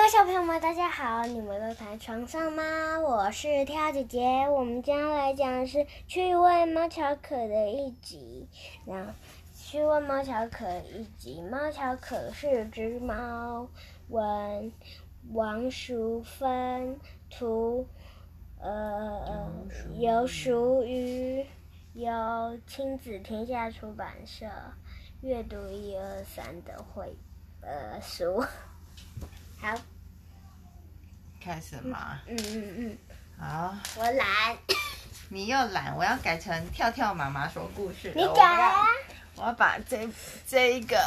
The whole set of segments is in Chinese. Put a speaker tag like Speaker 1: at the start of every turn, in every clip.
Speaker 1: 各位小朋友们，大家好！你们都躺在床上吗？我是跳姐姐，我们将来讲的是趣味猫巧可的一集。然后，趣味猫巧可一集，猫巧可是只猫，文王淑芬图，呃，游淑于，由亲子天下出版社阅读一二三的绘呃书。好，
Speaker 2: 开始吗？
Speaker 1: 嗯嗯嗯。
Speaker 2: 好。
Speaker 1: 我懒。
Speaker 2: 你又懒，我要改成跳跳妈妈说故事。
Speaker 1: 你改啊！
Speaker 2: 我要把这这一个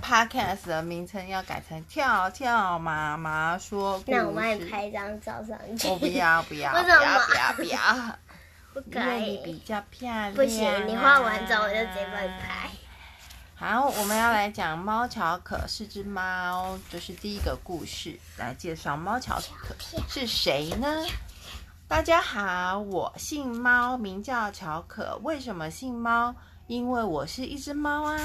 Speaker 2: podcast 的名称要改成跳跳妈妈说故事。
Speaker 1: 那我帮你拍一张照上去。
Speaker 2: 我不要不要不要不要不要。
Speaker 1: 不 可以。
Speaker 2: 你比较漂亮。
Speaker 1: 不行，你画完之后我就直接帮你拍。
Speaker 2: 好，我们要来讲猫巧可是只猫，这、就是第一个故事，来介绍猫巧可是谁呢？大家好，我姓猫，名叫巧可。为什么姓猫？因为我是一只猫啊，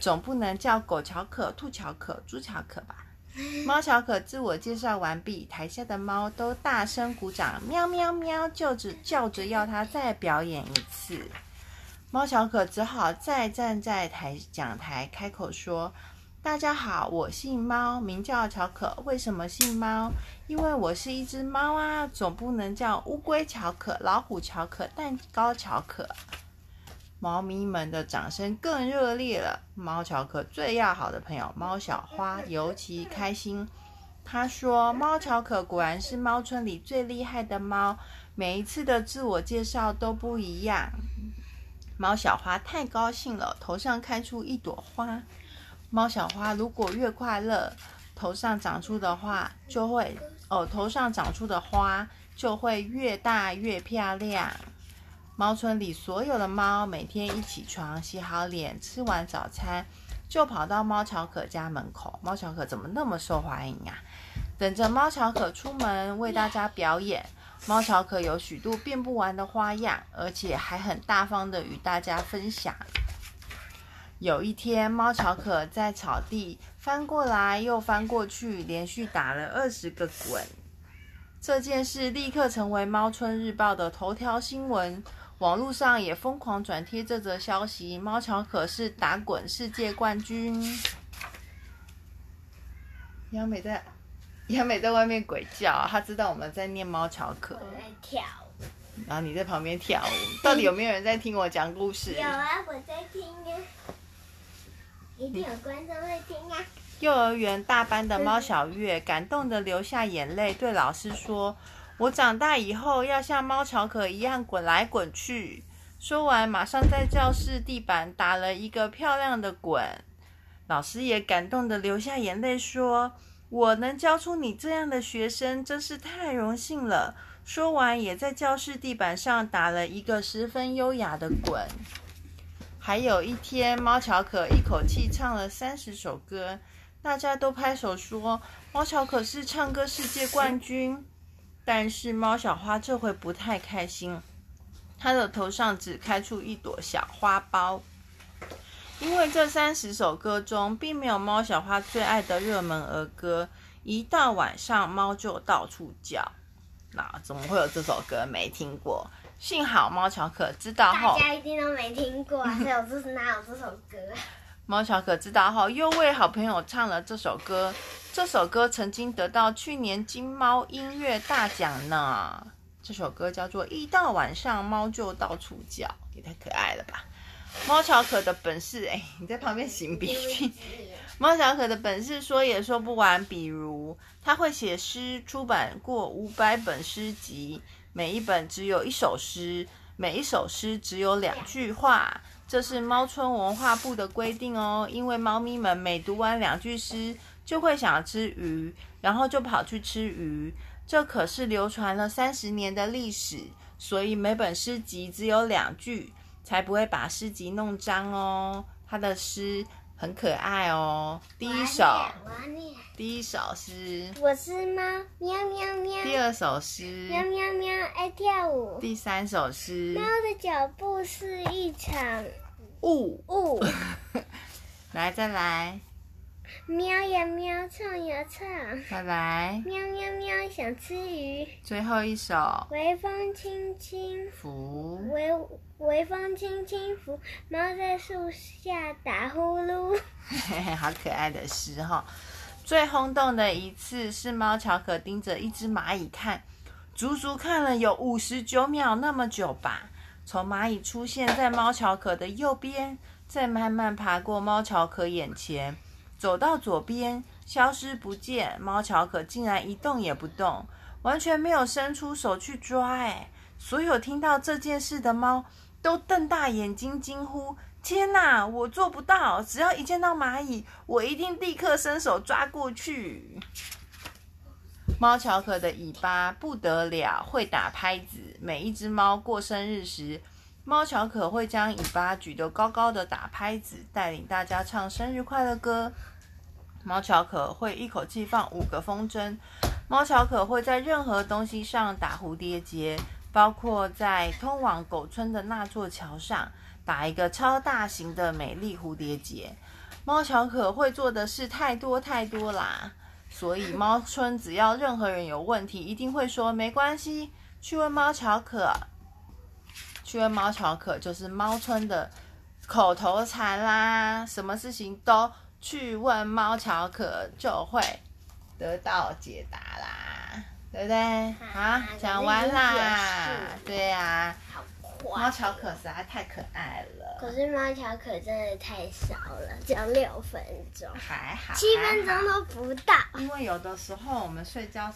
Speaker 2: 总不能叫狗巧可、兔巧可、猪巧可吧？猫巧可自我介绍完毕，台下的猫都大声鼓掌，喵喵喵，叫着叫着要它再表演一次。猫巧可只好再站在台讲台，开口说：“大家好，我姓猫，名叫巧可。为什么姓猫？因为我是一只猫啊，总不能叫乌龟巧可、老虎巧可、蛋糕巧可。”猫咪们的掌声更热烈了。猫巧可最要好的朋友猫小花尤其开心。他说：“猫巧可果然是猫村里最厉害的猫，每一次的自我介绍都不一样。”猫小花太高兴了，头上开出一朵花。猫小花如果越快乐，头上长出的花就会哦，头上长出的花就会越大越漂亮。猫村里所有的猫每天一起床，洗好脸，吃完早餐，就跑到猫巧可家门口。猫巧可怎么那么受欢迎啊？等着猫巧可出门为大家表演。猫巧可有许多变不完的花样，而且还很大方的与大家分享。有一天，猫巧可在草地翻过来又翻过去，连续打了二十个滚。这件事立刻成为猫村日报的头条新闻，网络上也疯狂转贴这则消息：猫巧可是打滚世界冠军。杨美在。亚美在外面鬼叫，她知道我们在念猫巧可。
Speaker 1: 我在跳舞。
Speaker 2: 然后你在旁边跳舞，到底有没有人在听我讲故事？
Speaker 1: 有啊，我在听啊。一定有观众会听啊。
Speaker 2: 幼儿园大班的猫小月感动的流下眼泪，对老师说：“我长大以后要像猫巧可一样滚来滚去。”说完，马上在教室地板打了一个漂亮的滚。老师也感动的流下眼泪，说。我能教出你这样的学生，真是太荣幸了。说完，也在教室地板上打了一个十分优雅的滚。还有一天，猫巧可一口气唱了三十首歌，大家都拍手说：“猫巧可是唱歌世界冠军。”但是猫小花这回不太开心，她的头上只开出一朵小花苞。因为这三十首歌中，并没有猫小花最爱的热门儿歌。一到晚上，猫就到处叫。那怎么会有这首歌？没听过。幸好猫巧可知道后，
Speaker 1: 大家一定都没听过。还有这是哪有这首歌？
Speaker 2: 猫巧可知道后，又为好朋友唱了这首歌。这首歌曾经得到去年金猫音乐大奖呢。这首歌叫做《一到晚上，猫就到处叫》，也太可爱了吧！猫巧可的本事，哎，你在旁边擤鼻涕。猫巧可的本事说也说不完，比如他会写诗，出版过五百本诗集，每一本只有一首诗，每一首诗只有两句话。这是猫村文化部的规定哦，因为猫咪们每读完两句诗，就会想吃鱼，然后就跑去吃鱼。这可是流传了三十年的历史，所以每本诗集只有两句。才不会把诗集弄脏哦。他的诗很可爱哦。第一首，第一首诗，
Speaker 1: 我是猫，喵喵喵。
Speaker 2: 第二首诗，
Speaker 1: 喵喵喵，爱跳舞。
Speaker 2: 第三首诗，
Speaker 1: 猫的脚步是一场
Speaker 2: 雾
Speaker 1: 雾。
Speaker 2: 来，再来。
Speaker 1: 喵呀喵，唱呀唱。
Speaker 2: 拜拜。
Speaker 1: 喵喵喵，想吃鱼。
Speaker 2: 最后一首。
Speaker 1: 微风轻轻拂。微微风轻轻拂，猫在树下打呼噜。
Speaker 2: 嘿嘿，好可爱的诗哈。最轰动的一次是猫乔可盯着一只蚂蚁看，足足看了有五十九秒那么久吧。从蚂蚁出现在猫乔可的右边，再慢慢爬过猫乔可眼前，走到左边，消失不见。猫巧可竟然一动也不动，完全没有伸出手去抓。哎，所有听到这件事的猫都瞪大眼睛惊呼：“天哪，我做不到！只要一见到蚂蚁，我一定立刻伸手抓过去。”猫巧可的尾巴不得了，会打拍子。每一只猫过生日时，猫巧可会将尾巴举得高高的打拍子，带领大家唱生日快乐歌。猫巧可会一口气放五个风筝。猫巧可会在任何东西上打蝴蝶结，包括在通往狗村的那座桥上打一个超大型的美丽蝴蝶结。猫巧可会做的事太多太多啦。所以猫村只要任何人有问题，一定会说没关系，去问猫巧可。去问猫巧可就是猫村的口头禅啦，什么事情都去问猫巧可就会得到解答啦，对不对？好，讲完啦。对呀。猫巧可实在太可爱了，
Speaker 1: 可是猫巧可真的太少了，只要六分钟，
Speaker 2: 还好，
Speaker 1: 七分钟都不到。
Speaker 2: 因为有的时候我们睡觉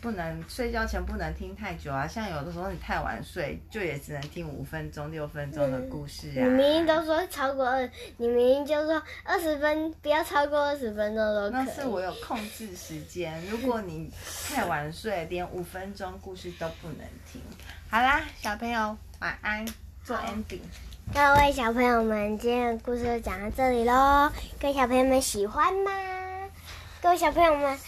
Speaker 2: 不能睡觉前不能听太久啊，像有的时候你太晚睡，就也只能听五分钟、六分钟的故事啊。
Speaker 1: 你明明都说超过二，你明明就说二十分，不要超过二十分钟都可以。
Speaker 2: 那是我有控制时间，如果你太晚睡，连五分钟故事都不能听。好啦，小朋友。晚安，做 ending。
Speaker 1: 各位小朋友们，今天的故事就讲到这里喽。各位小朋友们喜欢吗？各位小朋友们。